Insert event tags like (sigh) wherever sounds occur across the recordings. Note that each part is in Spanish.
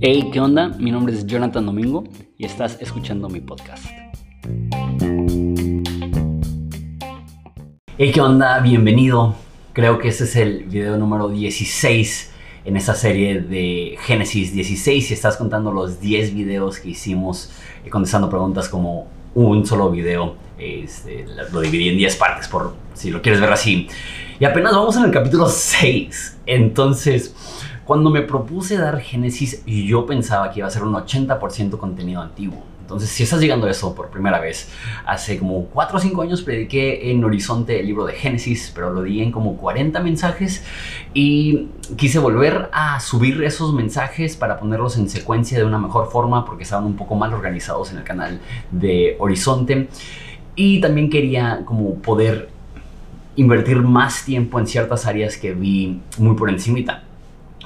Hey, ¿qué onda? Mi nombre es Jonathan Domingo y estás escuchando mi podcast. Hey, ¿qué onda? Bienvenido. Creo que este es el video número 16 en esta serie de Génesis 16 y estás contando los 10 videos que hicimos eh, contestando preguntas como un solo video. Este, lo dividí en 10 partes por si lo quieres ver así. Y apenas vamos en el capítulo 6. Entonces, cuando me propuse dar Génesis, yo pensaba que iba a ser un 80% contenido antiguo. Entonces, si estás llegando a eso por primera vez, hace como 4 o 5 años prediqué en Horizonte el libro de Génesis, pero lo di en como 40 mensajes y quise volver a subir esos mensajes para ponerlos en secuencia de una mejor forma porque estaban un poco mal organizados en el canal de Horizonte. Y también quería como poder invertir más tiempo en ciertas áreas que vi muy por encimita.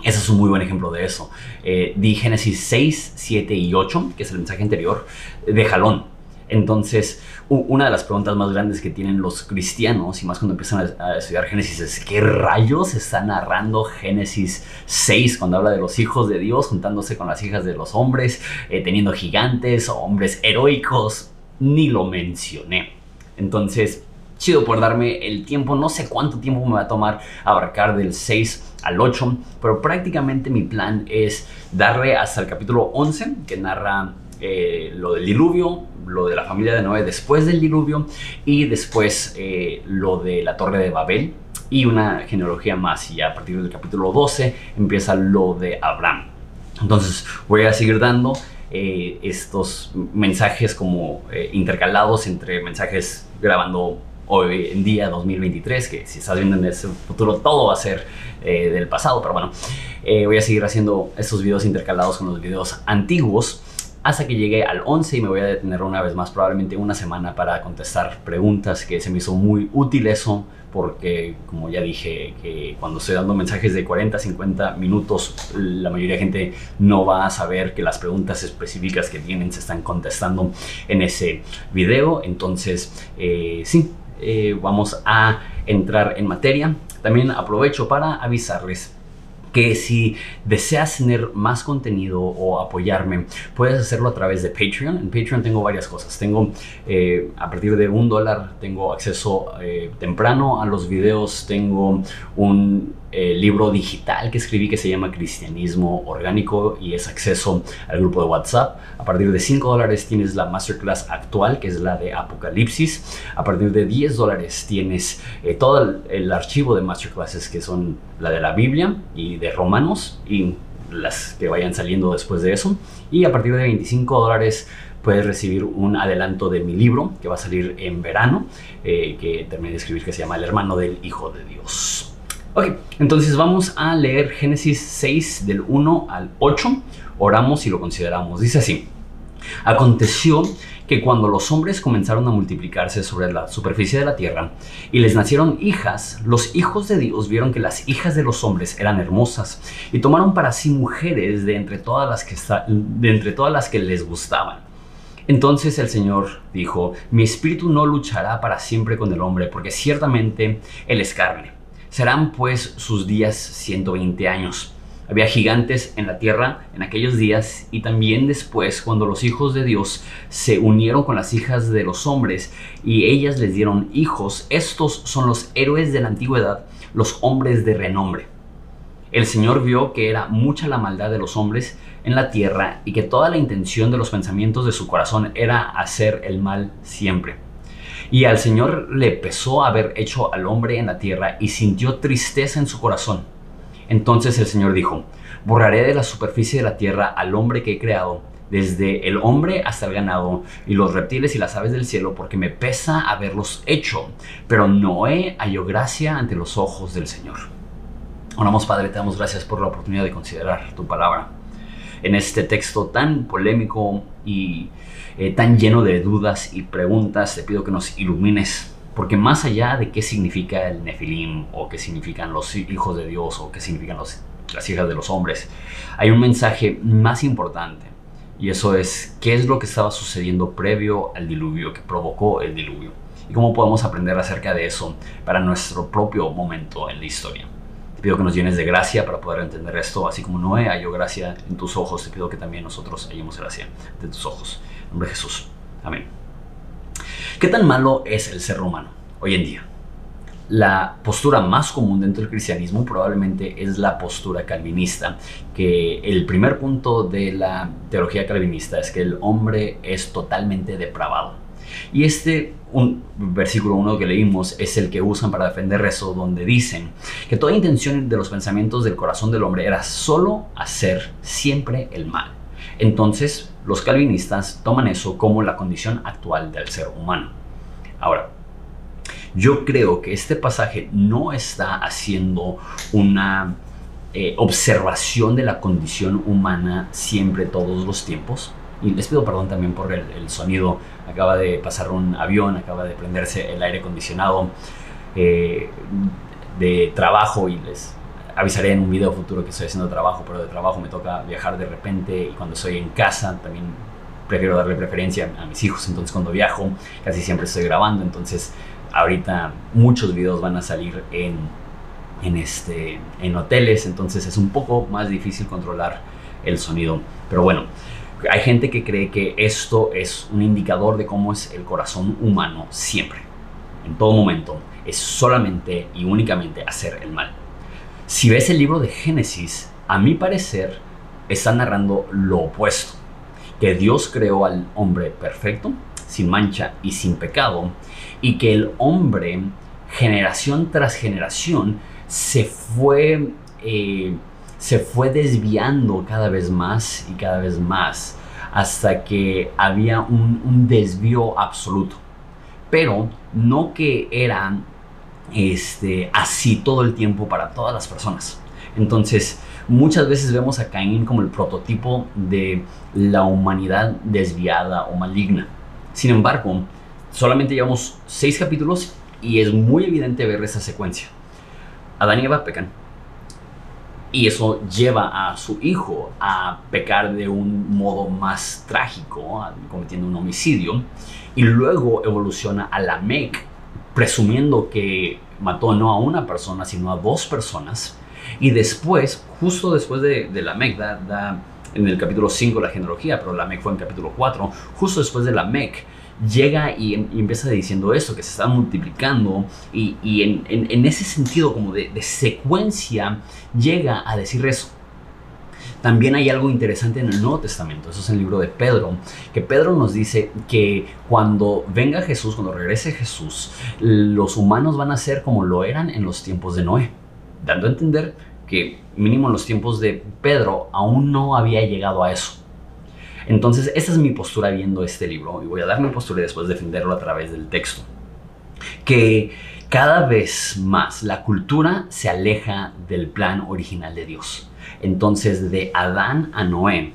Ese es un muy buen ejemplo de eso. Eh, di Génesis 6, 7 y 8, que es el mensaje anterior, de jalón. Entonces, una de las preguntas más grandes que tienen los cristianos, y más cuando empiezan a, estudiar Génesis, es ¿qué rayos está narrando Génesis 6 cuando habla de los hijos de Dios juntándose con las hijas de los hombres, eh, teniendo gigantes, hombres heroicos? Ni lo mencioné. Entonces, chido por darme el tiempo, no sé cuánto tiempo me va a tomar abarcar del 6 al 8, pero prácticamente mi plan es darle hasta el capítulo 11 que narra eh, lo del diluvio, lo de la familia de Noé después del diluvio y después eh, lo de la torre de Babel y una genealogía más y a partir del capítulo 12 empieza lo de Abraham. Entonces voy a seguir dando eh, estos mensajes como intercalados entre mensajes grabando hoy en día 2023, que si estás viendo en ese futuro todo va a ser eh, del pasado, pero bueno, eh, voy a seguir haciendo estos videos intercalados con los videos antiguos hasta que llegue al 11 y me voy a detener una vez más, probablemente una semana para contestar preguntas que se me hizo muy útil eso, porque como ya dije, que cuando estoy dando mensajes de 40, 50 minutos, la mayoría de gente no va a saber que las preguntas específicas que tienen se están contestando en ese video, entonces eh, sí, eh, vamos a entrar en materia. También aprovecho para avisarles que si deseas tener más contenido o apoyarme, puedes hacerlo a través de Patreon. En Patreon tengo varias cosas. Tengo, eh, a partir de un dólar, tengo acceso eh, temprano a los videos. Tengo un eh, libro digital que escribí que se llama Cristianismo Orgánico y es acceso al grupo de WhatsApp. A partir de 5 dólares tienes la masterclass actual, que es la de Apocalipsis. A partir de 10 dólares tienes todo el, el archivo de masterclasses que son la de la Biblia y de Romanos y las que vayan saliendo después de eso. Y a partir de 25 dólares puedes recibir un adelanto de mi libro que va a salir en verano, eh, que terminé de escribir, que se llama El hermano del Hijo de Dios. Ok, entonces vamos a leer Génesis 6 del 1 al 8. Oramos y lo consideramos. Dice así. Aconteció que cuando los hombres comenzaron a multiplicarse sobre la superficie de la tierra y les nacieron hijas, los hijos de Dios vieron que las hijas de los hombres eran hermosas y tomaron para sí mujeres de entre todas las que, de entre todas las que les gustaban. Entonces el Señor dijo, mi espíritu no luchará para siempre con el hombre, porque ciertamente él es carne. Serán pues sus días 120 años. Había gigantes en la tierra en aquellos días y también después cuando los hijos de Dios se unieron con las hijas de los hombres y ellas les dieron hijos. Estos son los héroes de la antigüedad, los hombres de renombre. El Señor vio que era mucha la maldad de los hombres en la tierra y que toda la intención de los pensamientos de su corazón era hacer el mal siempre. Y al Señor le pesó haber hecho al hombre en la tierra y sintió tristeza en su corazón. Entonces el Señor dijo, borraré de la superficie de la tierra al hombre que he creado, desde el hombre hasta el ganado y los reptiles y las aves del cielo, porque me pesa haberlos hecho. Pero Noé halló gracia ante los ojos del Señor. Oramos Padre, te damos gracias por la oportunidad de considerar tu palabra. En este texto tan polémico y eh, tan lleno de dudas y preguntas, te pido que nos ilumines porque más allá de qué significa el Nefilim o qué significan los hijos de Dios o qué significan las hijas de los hombres, hay un mensaje más importante. Y eso es qué es lo que estaba sucediendo previo al diluvio, que provocó el diluvio. Y cómo podemos aprender acerca de eso para nuestro propio momento en la historia. pido que nos llenes de gracia para poder entender esto, así como Noé halló gracia en tus ojos, te pido que también nosotros hallemos gracia de tus ojos. Nombre de Jesús. Amén. ¿Qué tan malo es el ser humano hoy en día? La postura más común dentro del cristianismo probablemente es la postura calvinista, que el primer punto de la teología calvinista es que el hombre es totalmente depravado. Y este un versículo 1 que leímos es el que usan para defender eso, donde dicen que toda intención de los pensamientos del corazón del hombre era solo hacer siempre el mal. Entonces, los calvinistas toman eso como la condición actual del ser humano. Ahora, yo creo que este pasaje no está haciendo una eh, observación de la condición humana siempre, todos los tiempos. Y les pido perdón también por el, sonido. Acaba de pasar un avión, acaba de prenderse el aire acondicionado eh, de trabajo y les avisaré en un video futuro que estoy haciendo trabajo, pero de trabajo me toca viajar de repente y cuando estoy en casa también prefiero darle preferencia a mis hijos. Entonces cuando viajo casi siempre estoy grabando. Entonces ahorita muchos videos van a salir en, en, este, en hoteles, entonces es un poco más difícil controlar el sonido. Pero bueno, hay gente que cree que esto es un indicador de cómo es el corazón humano siempre, en todo momento. Es solamente y únicamente hacer el mal. Si ves el libro de Génesis, a mi parecer, está narrando lo opuesto. Que Dios creó al hombre perfecto, sin mancha y sin pecado, y que el hombre, generación tras generación, se fue, eh, se fue desviando cada vez más y cada vez más hasta que había un, un desvío absoluto. Pero no que era este, así todo el tiempo para todas las personas. Entonces, muchas veces vemos a Caín como el prototipo de la humanidad desviada o maligna. Sin embargo, solamente llevamos seis capítulos y es muy evidente ver esa secuencia. Adán y Eva pecan. Y eso lleva a su hijo a pecar de un modo más trágico, cometiendo un homicidio. Y luego evoluciona a la Lamec, presumiendo que mató no a una persona, sino a dos personas. Y después, justo después de, de Lamec, da, en el capítulo 5 la genealogía, pero la Lamec fue en capítulo 4, justo después de Lamec, llega y, empieza diciendo esto, que se está multiplicando y, en, ese sentido como de, secuencia llega a decir eso. También hay algo interesante en el Nuevo Testamento, eso es en el libro de Pedro, que Pedro nos dice que cuando venga Jesús, cuando regrese Jesús, los humanos van a ser como lo eran en los tiempos de Noé, dando a entender que mínimo en los tiempos de Pedro aún no había llegado a eso. Entonces, esa es mi postura viendo este libro y voy a dar mi postura y después defenderlo a través del texto. Que cada vez más la cultura se aleja del plan original de Dios. Entonces, de Adán a Noé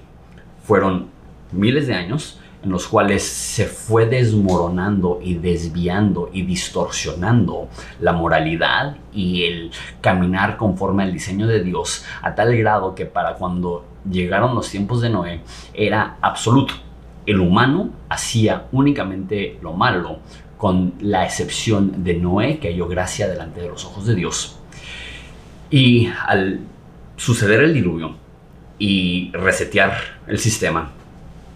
fueron miles de años en los cuales se fue desmoronando y desviando y distorsionando la moralidad y el caminar conforme al diseño de Dios a tal grado que para cuando llegaron los tiempos de Noé era absoluto. El humano hacía únicamente lo malo, con la excepción de Noé, que halló gracia delante de los ojos de Dios. Y al suceder el diluvio y resetear el sistema,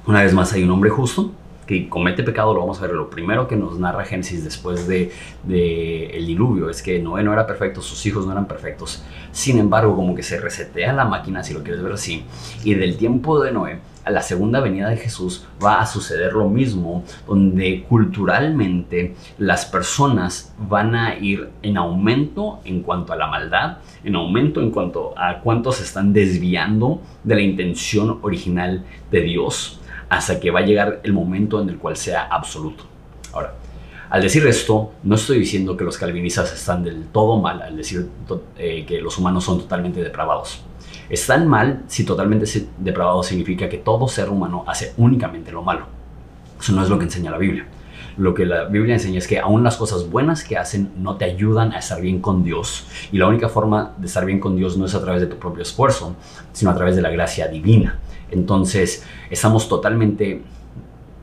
una vez más hay un hombre justo que comete pecado, lo vamos a ver. Lo primero que nos narra Génesis después de, el diluvio es que Noé no era perfecto, sus hijos no eran perfectos. Sin embargo, como que se resetea la máquina, si lo quieres ver así. Y del tiempo de Noé a la segunda venida de Jesús va a suceder lo mismo, donde culturalmente las personas van a ir en aumento en cuanto a la maldad, en aumento en cuanto a cuántos están desviando de la intención original de Dios hasta que va a llegar el momento en el cual sea absoluto. Ahora, al decir esto, no estoy diciendo que los calvinistas están del todo mal al decir eh, que los humanos son totalmente depravados. Están mal si totalmente depravados significa que todo ser humano hace únicamente lo malo. Eso no es lo que enseña la Biblia. Lo que la Biblia enseña es que aún las cosas buenas que hacen no te ayudan a estar bien con Dios. Y la única forma de estar bien con Dios no es a través de tu propio esfuerzo, sino a través de la gracia divina. Entonces, estamos totalmente,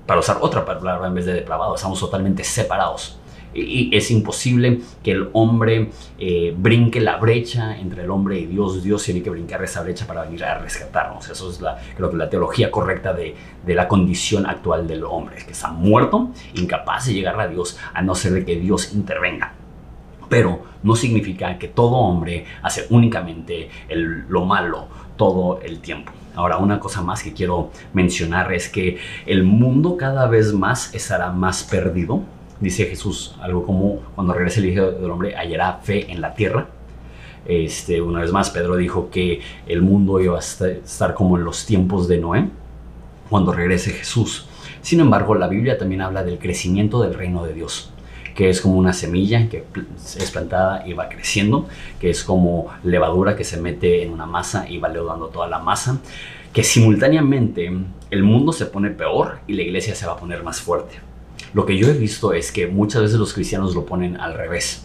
para usar otra palabra en vez de depravado, estamos totalmente separados. Y es imposible que el hombre eh, brinque la brecha entre el hombre y Dios. Dios tiene que brincar esa brecha para venir a rescatarnos. Eso es la, creo que la teología correcta de, de la condición actual del hombre, que está muerto, incapaz de llegar a Dios, a no ser de que Dios intervenga. Pero no significa que todo hombre hace únicamente lo malo todo el tiempo. Ahora, una cosa más que quiero mencionar es que el mundo cada vez más estará más perdido. Dice Jesús algo como cuando regrese el Hijo del Hombre hallará fe en la tierra. Este, una vez más, Pedro dijo que el mundo iba a estar como en los tiempos de Noé cuando regrese Jesús. Sin embargo, la Biblia también habla del crecimiento del reino de Dios que es como una semilla que es plantada y va creciendo, que es como levadura que se mete en una masa y va leudando toda la masa, que simultáneamente el mundo se pone peor y la iglesia se va a poner más fuerte. Lo que yo he visto es que muchas veces los cristianos lo ponen al revés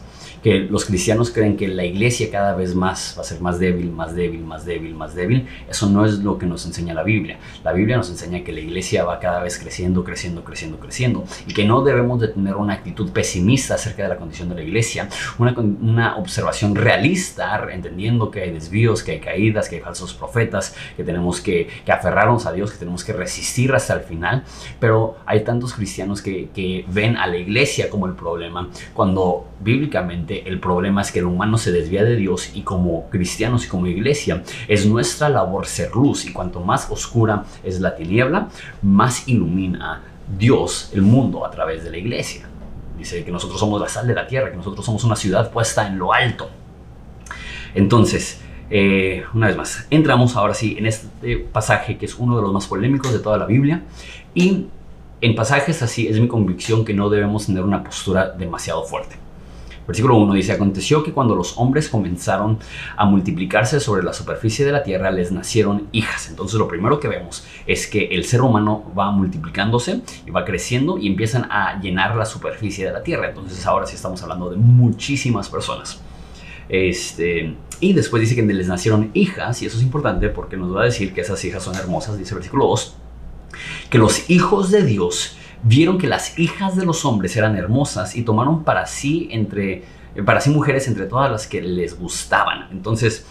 que los cristianos creen que la iglesia cada vez más va a ser más débil, más débil, más débil, más débil. Eso no es lo que nos enseña la Biblia. La Biblia nos enseña que la iglesia va cada vez creciendo, creciendo, creciendo, creciendo y que no debemos de tener una actitud pesimista acerca de la condición de la iglesia, una, una observación realista, entendiendo que hay desvíos, que hay caídas, que hay falsos profetas, que tenemos que, que aferrarnos a Dios, que tenemos que resistir hasta el final, pero hay tantos cristianos que, que ven a la iglesia como el problema, cuando bíblicamente el problema es que el humano se desvía de Dios y como cristianos y como iglesia es nuestra labor ser luz y cuanto más oscura es la tiniebla, más ilumina Dios el mundo a través de la iglesia. Dice que nosotros somos la sal de la tierra, que nosotros somos una ciudad puesta en lo alto. Entonces, eh, una vez más, entramos ahora sí en este pasaje que es uno de los más polémicos de toda la Biblia y en pasajes así es mi convicción que no debemos tener una postura demasiado fuerte. Versículo 1 dice, aconteció que cuando los hombres comenzaron a multiplicarse sobre la superficie de la tierra, les nacieron hijas. Entonces lo primero que vemos es que el ser humano va multiplicándose y va creciendo y empiezan a llenar la superficie de la tierra. Entonces ahora sí estamos hablando de muchísimas personas. Este, y después dice que les nacieron hijas, y eso es importante porque nos va a decir que esas hijas son hermosas, dice el versículo 2, que los hijos de Dios vieron que las hijas de los hombres eran hermosas y tomaron para sí entre para sí mujeres entre todas las que les gustaban. Entonces,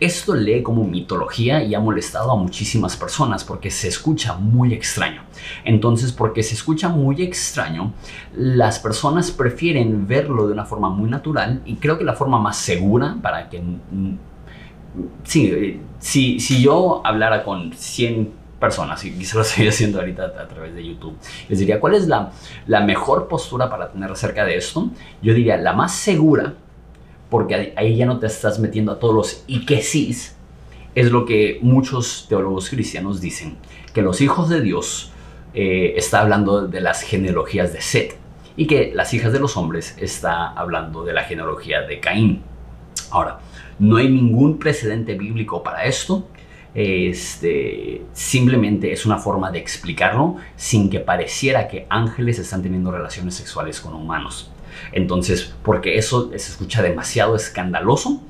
esto lee como mitología y ha molestado a muchísimas personas porque se escucha muy extraño. Entonces, porque se escucha muy extraño, las personas prefieren verlo de una forma muy natural y creo que la forma más segura para que... Sí, eh, si, si yo hablara con 100 personas, y se lo estoy (laughs) haciendo ahorita a través de YouTube, les diría, ¿cuál es la, la mejor postura para tener acerca de esto? Yo diría, la más segura, porque ahí ya no te estás metiendo a todos los y que sí, es lo que muchos teólogos cristianos dicen, que los hijos de Dios eh, está hablando de las genealogías de Seth y que las hijas de los hombres está hablando de la genealogía de Caín. Ahora, no hay ningún precedente bíblico para esto, este, simplemente es una forma de explicarlo sin que pareciera que ángeles están teniendo relaciones sexuales con humanos. Entonces, porque eso se escucha demasiado escandaloso,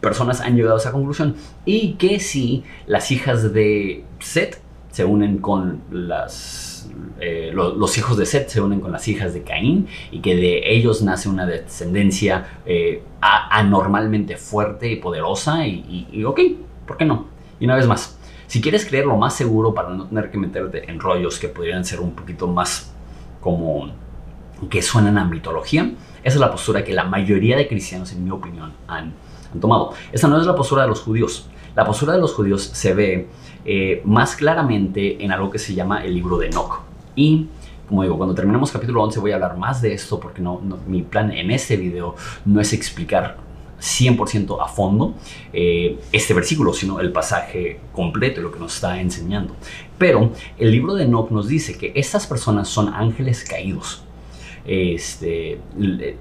personas han llegado a esa conclusión. Y que si las hijas de Seth se unen con las... Eh, los, hijos de Seth se unen con las hijas de Caín y que de ellos nace una descendencia eh, anormalmente fuerte y poderosa y, y ok, ¿por qué no? Y una vez más, si quieres creer lo más seguro para no tener que meterte en rollos que podrían ser un poquito más como que suenan a mitología, esa es la postura que la mayoría de cristianos, en mi opinión, han, tomado. Esa no es la postura de los judíos. La postura de los judíos se ve eh, más claramente en algo que se llama el libro de Enoch. Y como digo, cuando terminemos capítulo 11 voy a hablar más de esto porque no, mi plan en este video no es explicar 100% a fondo eh, este versículo, sino el pasaje completo, lo que nos está enseñando. Pero el libro de Enoch nos dice que estas personas son ángeles caídos. Este,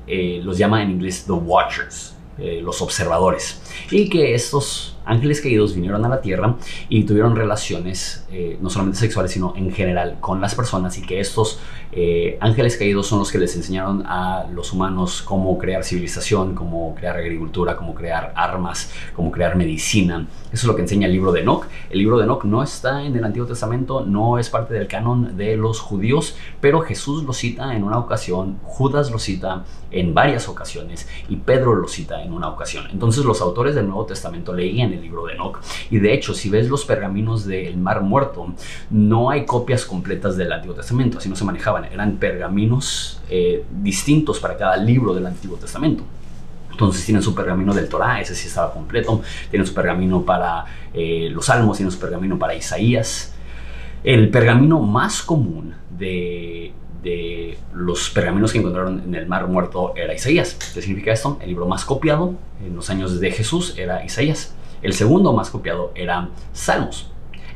eh, los llama en inglés the watchers, eh, los observadores. Y que estos ángeles caídos vinieron a la tierra y tuvieron relaciones, eh, no solamente sexuales, sino en general con las personas y que estos eh, ángeles caídos son los que les enseñaron a los humanos cómo crear civilización, cómo crear agricultura, cómo crear armas, cómo crear medicina. Eso es lo que enseña el libro de Enoch. El libro de Enoch no está en el Antiguo Testamento, no es parte del canon de los judíos, pero Jesús lo cita en una ocasión, Judas lo cita en varias ocasiones y Pedro lo cita en una ocasión. Entonces los autores del Nuevo Testamento leían el libro de Enoch y de hecho si ves los pergaminos del Mar Muerto no hay copias completas del Antiguo Testamento, así no se manejaban, eran pergaminos eh, distintos para cada libro del Antiguo Testamento. Entonces tienen su pergamino del Torah, ese sí estaba completo. Tienen su pergamino para eh, los Salmos, tienen su pergamino para Isaías. El pergamino más común de, de los pergaminos que encontraron en el Mar Muerto era Isaías. ¿Qué significa esto? El libro más copiado en los años de Jesús era Isaías. El segundo más copiado era Salmos.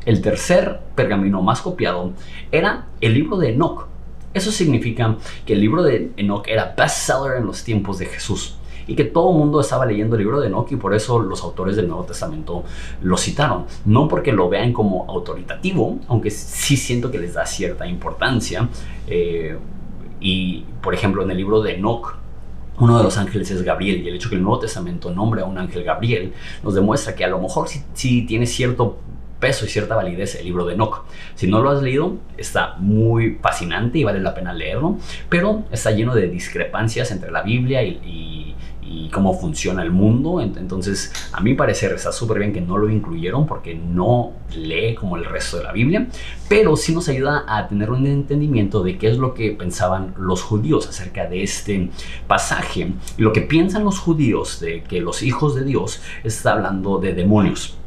El tercer pergamino más copiado era el libro de Enoch. Eso significa que el libro de Enoch era bestseller en los tiempos de Jesús y que todo el mundo estaba leyendo el libro de Enoch y por eso los autores del Nuevo Testamento lo citaron. No porque lo vean como autoritativo, aunque sí siento que les da cierta importancia. Eh, y, por ejemplo, en el libro de Enoch, uno de los ángeles es Gabriel y el hecho que el Nuevo Testamento nombre a un ángel Gabriel nos demuestra que a lo mejor sí, tiene cierto peso y cierta validez el libro de Enoch. Si no lo has leído, está muy fascinante y vale la pena leerlo, pero está lleno de discrepancias entre la Biblia y cómo funciona el mundo. Entonces, a mi parecer está súper bien que no lo incluyeron porque no lee como el resto de la Biblia, pero sí nos ayuda a tener un entendimiento de qué es lo que pensaban los judíos acerca de este pasaje. Y lo que piensan los judíos de que los hijos de Dios está hablando de demonios.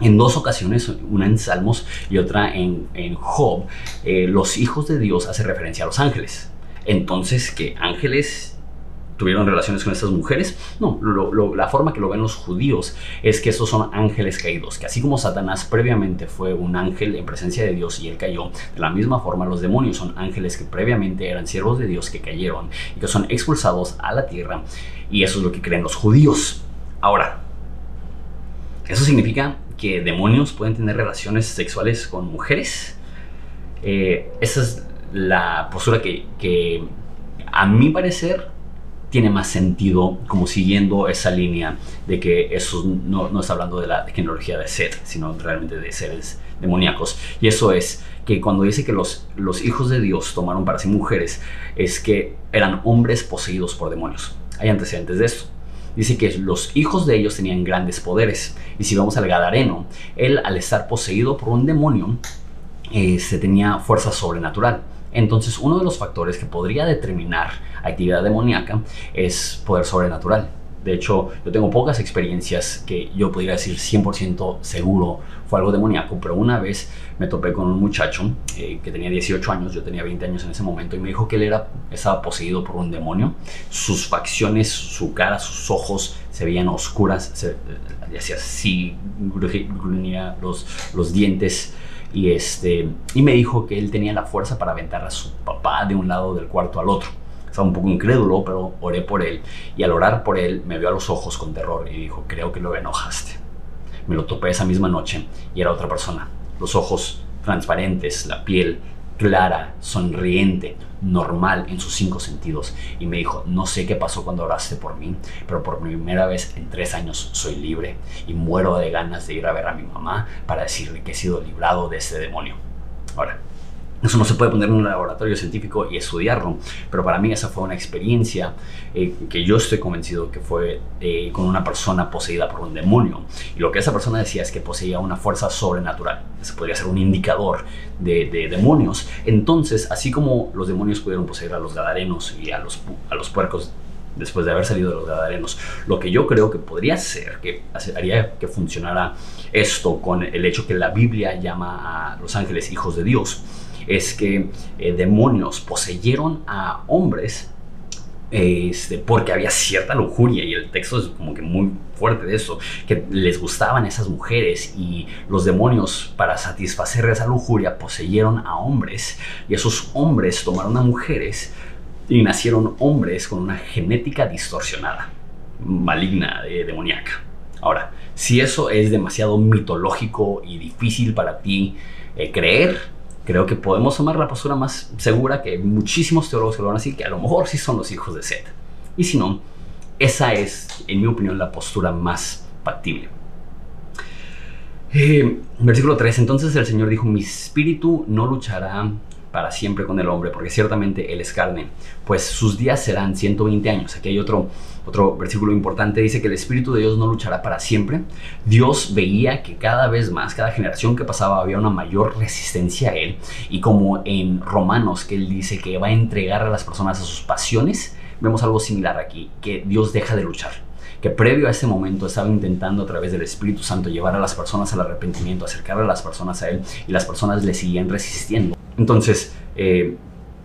En dos ocasiones, una en Salmos y otra en, Job, eh, los hijos de Dios hace referencia a los ángeles. Entonces, que ángeles tuvieron relaciones con estas mujeres. No, la forma que lo ven los judíos es que estos son ángeles caídos, que así como Satanás previamente fue un ángel en presencia de Dios y él cayó, de la misma forma los demonios son ángeles que previamente eran siervos de Dios que cayeron y que son expulsados a la tierra y eso es lo que creen los judíos. Ahora, ¿eso significa que demonios pueden tener relaciones sexuales con mujeres? Eh, esa es la postura que, que a mi parecer tiene más sentido como siguiendo esa línea de que eso no, no está hablando de la tecnología de ser, sino realmente de seres demoníacos. Y eso es que cuando dice que los, los hijos de Dios tomaron para sí mujeres, es que eran hombres poseídos por demonios. Hay antecedentes de esto. Dice que los hijos de ellos tenían grandes poderes. Y si vamos al Gadareno, él al estar poseído por un demonio, eh, se tenía fuerza sobrenatural. Entonces, uno de los factores que podría determinar actividad demoníaca es poder sobrenatural. De hecho, yo tengo pocas experiencias que yo podría decir 100% seguro fue algo demoníaco, pero una vez me topé con un muchacho eh, que tenía 18 años, yo tenía 20 años en ese momento, y me dijo que él era, estaba poseído por un demonio. Sus facciones, su cara, sus ojos se veían oscuras, se, eh, hacía así, gruñía los, los dientes y, este, y me dijo que él tenía la fuerza para aventar a su papá de un lado del cuarto al otro. Estaba un poco incrédulo, pero oré por él. Y al orar por él, me vio a los ojos con terror y dijo, creo que lo enojaste. Me lo topé esa misma noche y era otra persona. Los ojos transparentes, la piel clara, sonriente, normal en sus cinco sentidos. Y me dijo, no sé qué pasó cuando oraste por mí, pero por primera vez en tres años soy libre y muero de ganas de ir a ver a mi mamá para decirle que he sido librado de ese demonio. Ahora, eso no se puede poner en un laboratorio científico y estudiarlo, pero para mí esa fue una experiencia eh, que yo estoy convencido que fue eh, con una persona poseída por un demonio. Y lo que esa persona decía es que poseía una fuerza sobrenatural. Se podría ser un indicador de, demonios. Entonces, así como los demonios pudieron poseer a los gadarenos y a los, a los puercos después de haber salido de los gadarenos. Lo que yo creo que podría ser, que haría que funcionara esto con el hecho que la Biblia llama a los ángeles hijos de Dios, es que eh, demonios poseyeron a hombres este, porque había cierta lujuria y el texto es como que muy fuerte de eso, que les gustaban esas mujeres y los demonios para satisfacer esa lujuria poseyeron a hombres y esos hombres tomaron a mujeres y nacieron hombres con una genética distorsionada, maligna, demoníaca. Ahora, si eso es demasiado mitológico y difícil para ti eh, creer, creo que podemos tomar la postura más segura que muchísimos teólogos lo van a decir, que a lo mejor sí son los hijos de Seth. Y si no, esa es, en mi opinión, la postura más factible. Eh, versículo 3. Entonces el Señor dijo, mi espíritu no luchará para siempre con el hombre, porque ciertamente él es carne, pues sus días serán 120 años. Aquí hay otro, otro versículo importante, dice que el Espíritu de Dios no luchará para siempre. Dios veía que cada vez más, cada generación que pasaba, había una mayor resistencia a él. Y como en Romanos, que él dice que va a entregar a las personas a sus pasiones, vemos algo similar aquí, que Dios deja de luchar que previo a ese momento estaba intentando a través del Espíritu Santo llevar a las personas al arrepentimiento, acercar a las personas a Él y las personas le seguían resistiendo. Entonces, eh,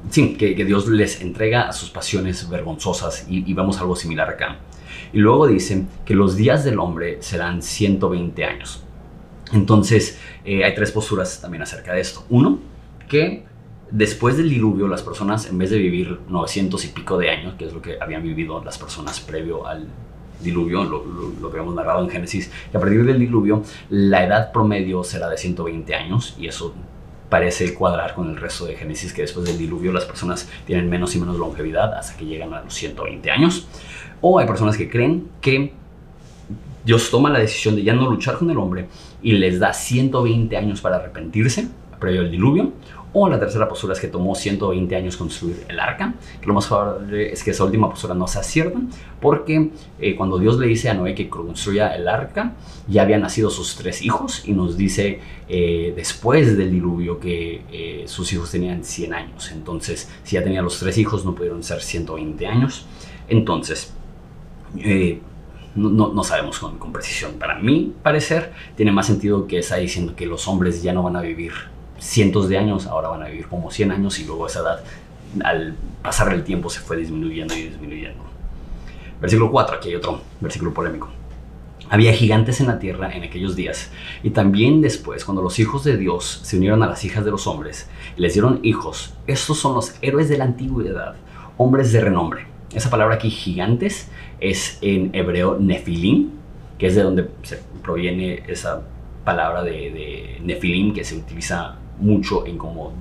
sí, que, Dios les entrega a sus pasiones vergonzosas y, vemos algo similar acá. Y luego dice que los días del hombre serán 120 años. Entonces, eh, hay tres posturas también acerca de esto. Uno, que después del diluvio las personas, en vez de vivir 900 y pico de años, que es lo que habían vivido las personas previo al diluvio, lo, lo, que hemos narrado en Génesis, que a partir del diluvio la edad promedio será de 120 años y eso parece cuadrar con el resto de Génesis, que después del diluvio las personas tienen menos y menos longevidad hasta que llegan a los 120 años. O hay personas que creen que Dios toma la decisión de ya no luchar con el hombre y les da 120 años para arrepentirse previo al diluvio o la tercera postura es que tomó 120 años construir el arca, lo más probable es que esa última postura no sea cierta, porque eh, cuando Dios le dice a Noé que construya el arca, ya habían nacido sus tres hijos y nos dice eh, después del diluvio que eh, sus hijos tenían 100 años. Entonces, si ya tenía los tres hijos, no pudieron ser 120 años. Entonces, no, no, sabemos con, con, precisión. Para mí parecer, tiene más sentido que está diciendo que los hombres ya no van a vivir cientos de años, ahora van a vivir como 100 años y luego esa edad al pasar el tiempo se fue disminuyendo y disminuyendo. Versículo 4, aquí hay otro versículo polémico. Había gigantes en la tierra en aquellos días, y también después, cuando los hijos de Dios se unieron a las hijas de los hombres y les dieron hijos, estos son los héroes de la antigüedad, hombres de renombre. Esa palabra aquí, gigantes, es en hebreo nefilim, que es de donde se proviene esa palabra de, de nefilim que se utiliza mucho en como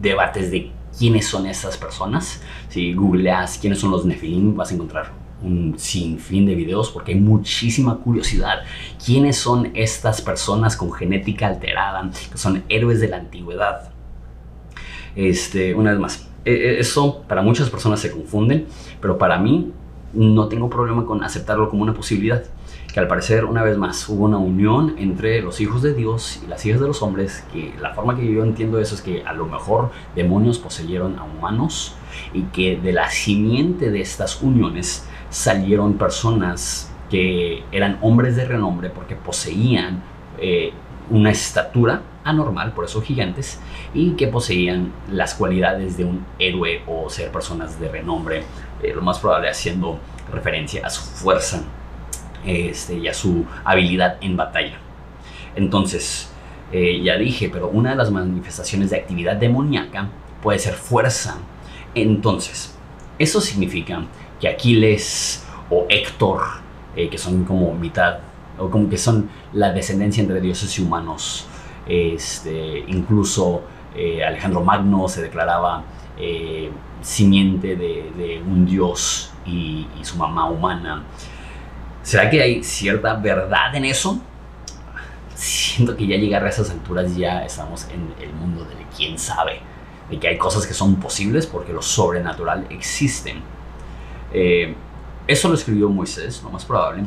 debates de quiénes son esas personas. Si googleas quiénes son los Nefilim, vas a encontrar un sinfín de videos porque hay muchísima curiosidad. ¿Quiénes son estas personas con genética alterada que son héroes de la antigüedad? Este, una vez más, e, e, eso para muchas personas se confunden, pero para mí no tengo problema con aceptarlo como una posibilidad que al parecer una vez más hubo una unión entre los hijos de Dios y las hijas de los hombres, que la forma que yo entiendo eso es que a lo mejor demonios poseyeron a humanos y que de la simiente de estas uniones salieron personas que eran hombres de renombre porque poseían eh, una estatura anormal, por eso gigantes, y que poseían las cualidades de un héroe o ser personas de renombre, eh, lo más probable haciendo referencia a su fuerza este, y a su habilidad en batalla. Entonces, eh, ya dije, pero una de las manifestaciones de actividad demoníaca puede ser fuerza. Entonces, eso significa que Aquiles o Héctor, eh, que son como mitad, o como que son la descendencia entre dioses y humanos, este, incluso eh, Alejandro Magno se declaraba simiente de, un dios y, y su mamá humana. ¿Será que hay cierta verdad en eso? Siento que ya llegar a esas alturas ya estamos en el mundo de quién sabe, de que hay cosas que son posibles porque lo sobrenatural existen. Eh, eso lo escribió Moisés, lo más probable.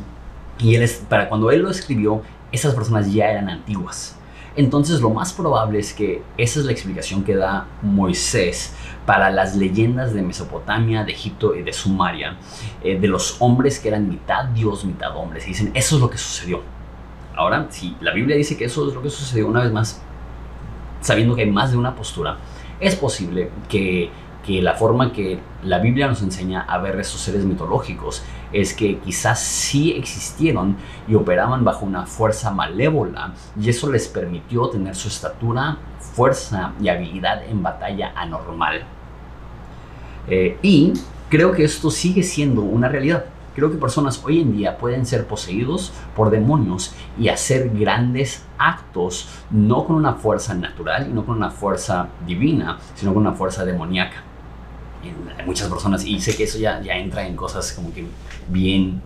Y él para cuando él lo escribió, esas personas ya eran antiguas. Entonces lo más probable es que esa es la explicación que da Moisés para las leyendas de Mesopotamia, de Egipto y de Sumaria, eh, de los hombres que eran mitad Dios, mitad hombres. Y dicen, eso es lo que sucedió. Ahora, si la Biblia dice que eso es lo que sucedió una vez más, sabiendo que hay más de una postura, es posible que que la forma que la Biblia nos enseña a ver esos seres mitológicos es que quizás sí existieron y operaban bajo una fuerza malévola y eso les permitió tener su estatura, fuerza y habilidad en batalla anormal. Eh, y creo que esto sigue siendo una realidad. Creo que personas hoy en día pueden ser poseídos por demonios y hacer grandes actos, no con una fuerza natural y no con una fuerza divina, sino con una fuerza demoníaca. Hay muchas personas, y sé que eso ya, ya entra en cosas como que bien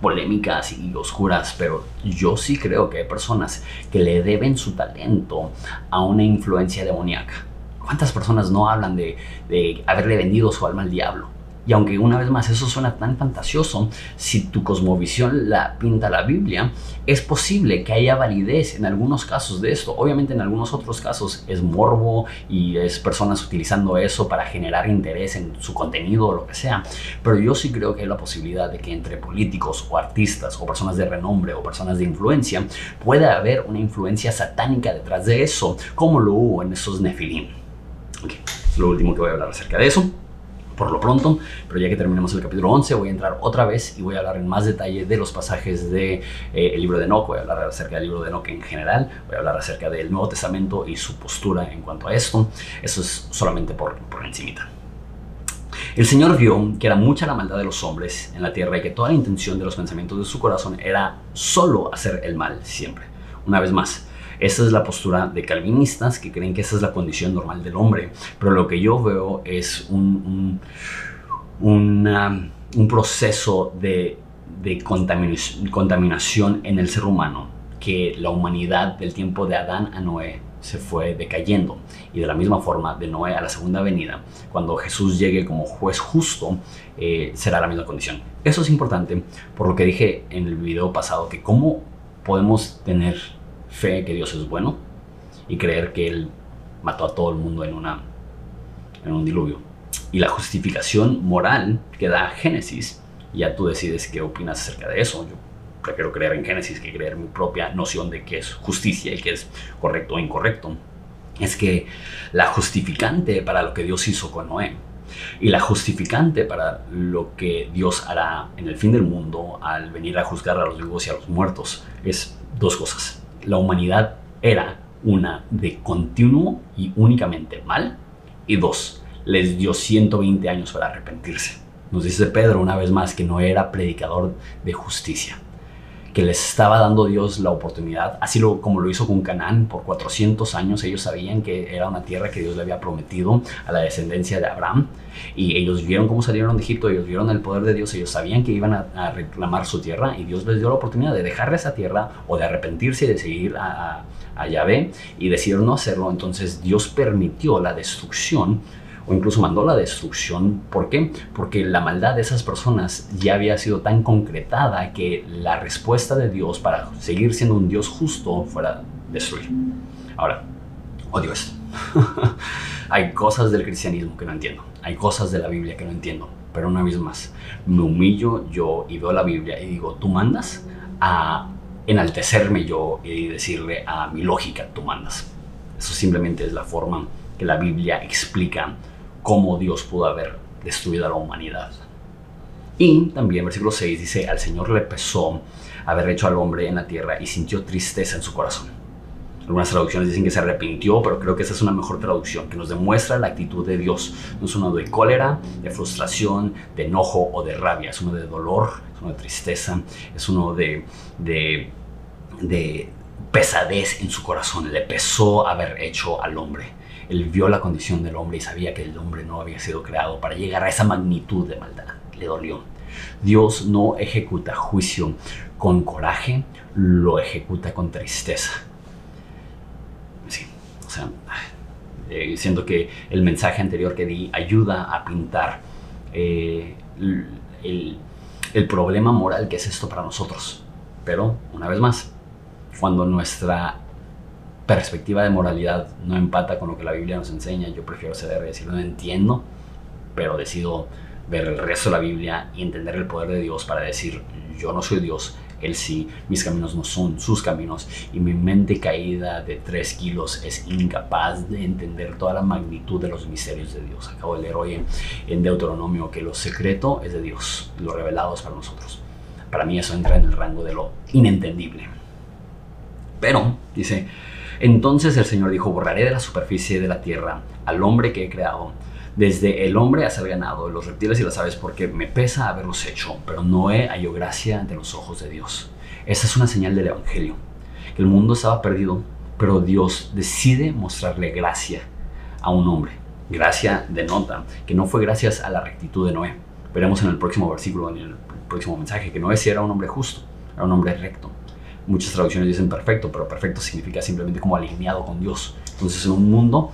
polémicas y oscuras, pero yo sí creo que hay personas que le deben su talento a una influencia demoníaca. ¿Cuántas personas no hablan de, de haberle vendido su alma al diablo? Y aunque una vez más eso suena tan fantasioso, si tu cosmovisión la pinta la Biblia, es posible que haya validez en algunos casos de esto. Obviamente en algunos otros casos es morbo y es personas utilizando eso para generar interés en su contenido o lo que sea. Pero yo sí creo que hay la posibilidad de que entre políticos o artistas o personas de renombre o personas de influencia pueda haber una influencia satánica detrás de eso, como lo hubo en esos Nefilim. Okay. Lo último que voy a hablar acerca de eso por lo pronto, pero ya que terminemos el capítulo 11 voy a entrar otra vez y voy a hablar en más detalle de los pasajes del de, eh, libro de Enoch, voy a hablar acerca del libro de Enoch en general, voy a hablar acerca del Nuevo Testamento y su postura en cuanto a esto, eso es solamente por, por encimita. El Señor vio que era mucha la maldad de los hombres en la tierra y que toda la intención de los pensamientos de su corazón era solo hacer el mal siempre. Una vez más, esa es la postura de calvinistas que creen que esa es la condición normal del hombre. Pero lo que yo veo es un, un, proceso de, de contaminación en el ser humano que la humanidad del tiempo de Adán a Noé se fue decayendo. Y de la misma forma, de Noé a la segunda venida, cuando Jesús llegue como juez justo, eh, será la misma condición. Eso es importante por lo que dije en el video pasado, que cómo podemos tener fe que Dios es bueno y creer que Él mató a todo el mundo en, una, en un diluvio. Y la justificación moral que da Génesis, ya tú decides qué opinas acerca de eso. Yo prefiero creer en Génesis que creer mi propia noción de qué es justicia y qué es correcto o incorrecto. Es que la justificante para lo que Dios hizo con Noé y la justificante para lo que Dios hará en el fin del mundo al venir a juzgar a los vivos y a los muertos es dos cosas la humanidad era una de continuo y únicamente mal, y dos, les dio 120 años para arrepentirse. Nos dice Pedro una vez más que no era predicador de justicia, que les estaba dando Dios la oportunidad, así como lo hizo con Canaán por 400 años. Ellos sabían que era una tierra que Dios le había prometido a la descendencia de Abraham y ellos vieron cómo salieron de Egipto, ellos vieron el poder de Dios, ellos sabían que iban a, reclamar su tierra y Dios les dio la oportunidad de dejar esa tierra o de arrepentirse y de seguir a, a, a Yahvé y decidieron no hacerlo. Entonces Dios permitió la destrucción o incluso mandó la destrucción. ¿Por qué? Porque la maldad de esas personas ya había sido tan concretada que la respuesta de Dios para seguir siendo un Dios justo fuera destruir. Ahora, odio esto. (laughs) Hay cosas del cristianismo que no entiendo. Hay cosas de la Biblia que no entiendo. Pero una vez más, me humillo yo y veo la Biblia y digo, tú mandas a enaltecerme yo y decirle a mi lógica, tú mandas. Eso simplemente es la forma que la Biblia explica cómo Dios pudo haber destruido a la humanidad. Y también versículo 6 dice, al Señor le pesó haber hecho al hombre en la tierra y sintió tristeza en su corazón. Algunas traducciones dicen que se arrepintió, pero creo que esa es una mejor traducción, que nos demuestra la actitud de Dios. No es uno de cólera, de frustración, de enojo o de rabia, es uno de dolor, es uno de tristeza, es uno de, de, de pesadez en su corazón. Le pesó haber hecho al hombre. Él vio la condición del hombre y sabía que el hombre no había sido creado para llegar a esa magnitud de maldad. Le dolió. Dios no ejecuta juicio con coraje, lo ejecuta con tristeza. Sí, o sea, eh, siento que el mensaje anterior que di ayuda a pintar eh, el, el problema moral que es esto para nosotros. Pero, una vez más, cuando nuestra perspectiva de moralidad no empata con lo que la Biblia nos enseña, yo prefiero ceder y decir, no entiendo, pero decido ver el resto de la Biblia y entender el poder de Dios para decir, yo no soy Dios, Él sí, mis caminos no son sus caminos y mi mente caída de tres kilos es incapaz de entender toda la magnitud de los misterios de Dios. Acabo de leer hoy en Deuteronomio que lo secreto es de Dios, lo revelado es para nosotros. Para mí eso entra en el rango de lo inentendible. Pero, dice, entonces el Señor dijo, borraré de la superficie de la tierra al hombre que he creado, desde el hombre hasta el ganado, los reptiles y las aves, porque me pesa haberlos hecho, pero Noé halló gracia ante los ojos de Dios. Esa es una señal del Evangelio, el mundo estaba perdido, pero Dios decide mostrarle gracia a un hombre. Gracia denota que no fue gracias a la rectitud de Noé. Veremos en el próximo versículo, en el próximo mensaje, que Noé sí era un hombre justo, era un hombre recto. Muchas traducciones dicen perfecto, pero perfecto significa simplemente como alineado con Dios. Entonces, en un mundo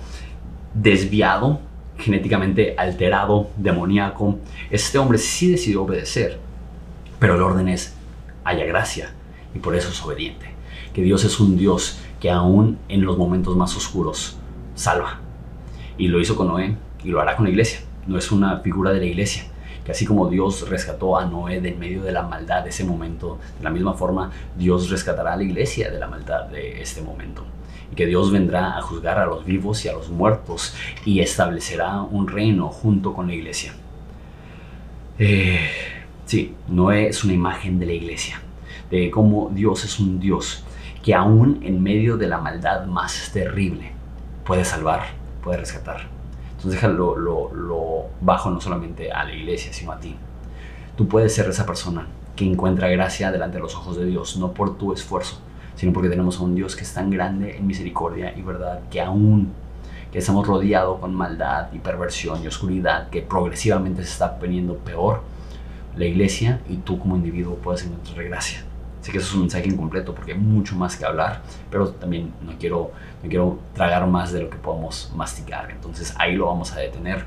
desviado, genéticamente alterado, demoníaco, este hombre sí decidió obedecer, pero el orden es haya gracia y por eso es obediente. Que Dios es un Dios que aún en los momentos más oscuros salva. Y lo hizo con Noé y lo hará con la iglesia. No es una figura de la iglesia, que así como Dios rescató a Noé de en medio de la maldad de ese momento, de la misma forma Dios rescatará a la iglesia de la maldad de este momento. Y que Dios vendrá a juzgar a los vivos y a los muertos y establecerá un reino junto con la iglesia. Eh, sí, Noé es una imagen de la iglesia, de cómo Dios es un Dios que aún en medio de la maldad más terrible puede salvar, puede rescatar. Entonces déjalo lo, bajo no solamente a la iglesia, sino a ti. Tú puedes ser esa persona que encuentra gracia delante de los ojos de Dios, no por tu esfuerzo, sino porque tenemos a un Dios que es tan grande en misericordia y verdad que aún que estamos rodeados con maldad y perversión y oscuridad que progresivamente se está poniendo peor, la iglesia y tú como individuo puedes encontrar gracia. Sé que eso es un mensaje incompleto porque hay mucho más que hablar, pero también no quiero, no quiero tragar más de lo que podemos masticar. Entonces ahí lo vamos a detener.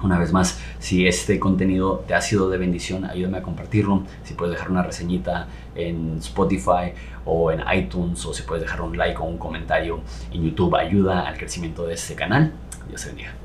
Una vez más, si este contenido te ha sido de bendición, ayúdame a compartirlo. Si puedes dejar una reseñita en Spotify o en iTunes, o si puedes dejar un like o un comentario en YouTube, ayuda al crecimiento de este canal. Dios te bendiga.